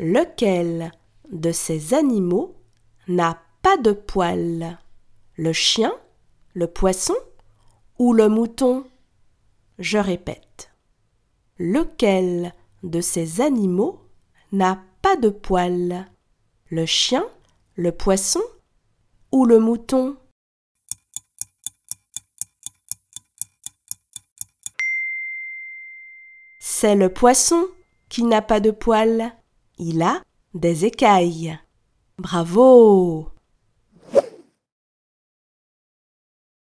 Lequel de ces animaux n'a pas de poils? Le chien, le poisson ou le mouton? Je répète. Lequel de ces animaux n'a pas de poils? Le chien, le poisson ou le mouton? C'est le poisson qui n'a pas de poils. Il a des écailles. Bravo